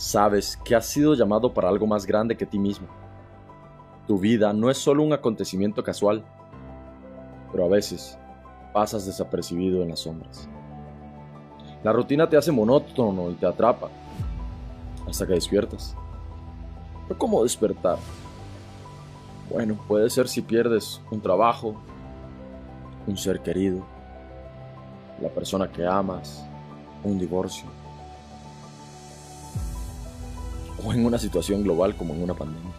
Sabes que has sido llamado para algo más grande que ti mismo. Tu vida no es solo un acontecimiento casual, pero a veces pasas desapercibido en las sombras. La rutina te hace monótono y te atrapa hasta que despiertas. Pero ¿cómo despertar? Bueno, puede ser si pierdes un trabajo, un ser querido, la persona que amas, un divorcio, o en una situación global como en una pandemia.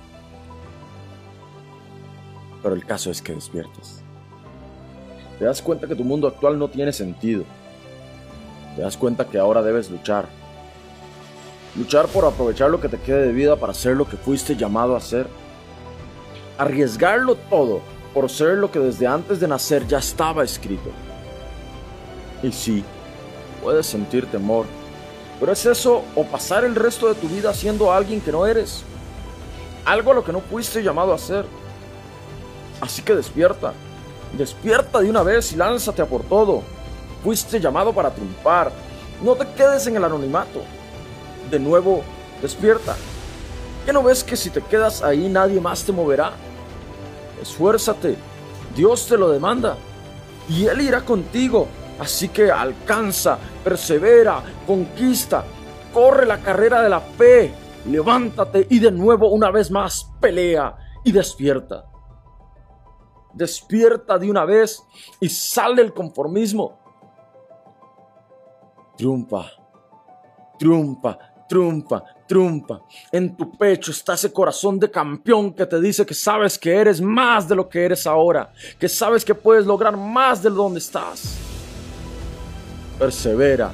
Pero el caso es que despiertas. Te das cuenta que tu mundo actual no tiene sentido. Te das cuenta que ahora debes luchar. Luchar por aprovechar lo que te quede de vida para ser lo que fuiste llamado a ser. Arriesgarlo todo por ser lo que desde antes de nacer ya estaba escrito. Y sí, puedes sentir temor, pero es eso o pasar el resto de tu vida siendo alguien que no eres. Algo a lo que no fuiste llamado a ser. Así que despierta. Despierta de una vez y lánzate a por todo. Fuiste llamado para triunfar. No te quedes en el anonimato. De nuevo, despierta. ¿Qué no ves que si te quedas ahí nadie más te moverá? Esfuérzate. Dios te lo demanda. Y Él irá contigo. Así que alcanza, persevera, conquista, corre la carrera de la fe, levántate y de nuevo una vez más pelea y despierta. Despierta de una vez y sal del conformismo. Triunfa, triunfa, triunfa, triunfa. En tu pecho está ese corazón de campeón que te dice que sabes que eres más de lo que eres ahora, que sabes que puedes lograr más de donde estás. Persevera,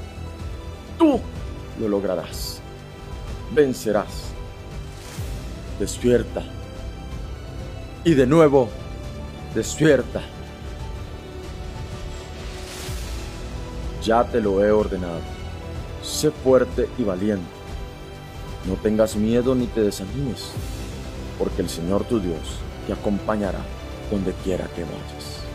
tú lo lograrás, vencerás. Despierta. Y de nuevo, despierta. Ya te lo he ordenado. Sé fuerte y valiente. No tengas miedo ni te desanimes, porque el Señor tu Dios te acompañará donde quiera que vayas.